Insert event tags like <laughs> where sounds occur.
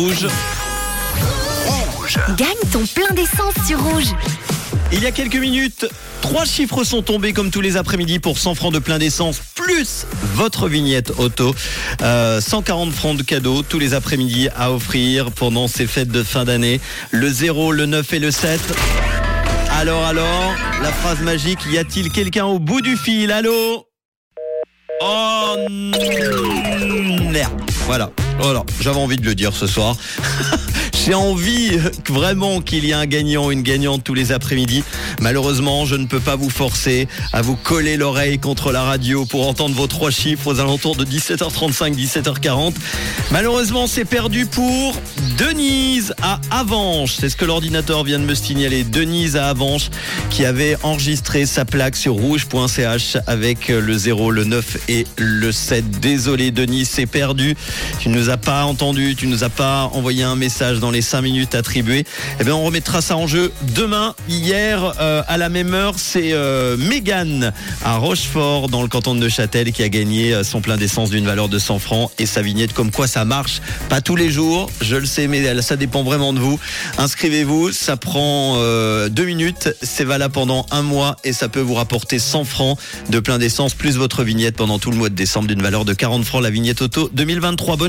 Rouge. Gagne ton plein d'essence sur Rouge. Il y a quelques minutes, trois chiffres sont tombés comme tous les après-midi pour 100 francs de plein d'essence plus votre vignette auto. Euh, 140 francs de cadeaux tous les après-midi à offrir pendant ces fêtes de fin d'année. Le 0, le 9 et le 7. Alors, alors, la phrase magique, y a-t-il quelqu'un au bout du fil? Allô? Oh merde. Voilà. Voilà, j'avais envie de le dire ce soir. <laughs> J'ai envie vraiment qu'il y ait un gagnant, une gagnante tous les après-midi. Malheureusement, je ne peux pas vous forcer à vous coller l'oreille contre la radio pour entendre vos trois chiffres aux alentours de 17h35, 17h40. Malheureusement, c'est perdu pour Denise à Avanches. C'est ce que l'ordinateur vient de me signaler. Denise à Avanches qui avait enregistré sa plaque sur rouge.ch avec le 0, le 9 et le 7. Désolé Denise, c'est perdu. Tu nous as pas entendu, tu nous as pas envoyé un message dans les 5 minutes attribuées. Eh bien, on remettra ça en jeu demain. Hier, euh, à la même heure, c'est euh, Mégane à Rochefort, dans le canton de Neuchâtel, qui a gagné euh, son plein d'essence d'une valeur de 100 francs et sa vignette. Comme quoi, ça marche pas tous les jours, je le sais, mais ça dépend vraiment de vous. Inscrivez-vous, ça prend euh, deux minutes, c'est valable pendant un mois et ça peut vous rapporter 100 francs de plein d'essence plus votre vignette pendant tout le mois de décembre d'une valeur de 40 francs. La vignette auto 2023. Bonne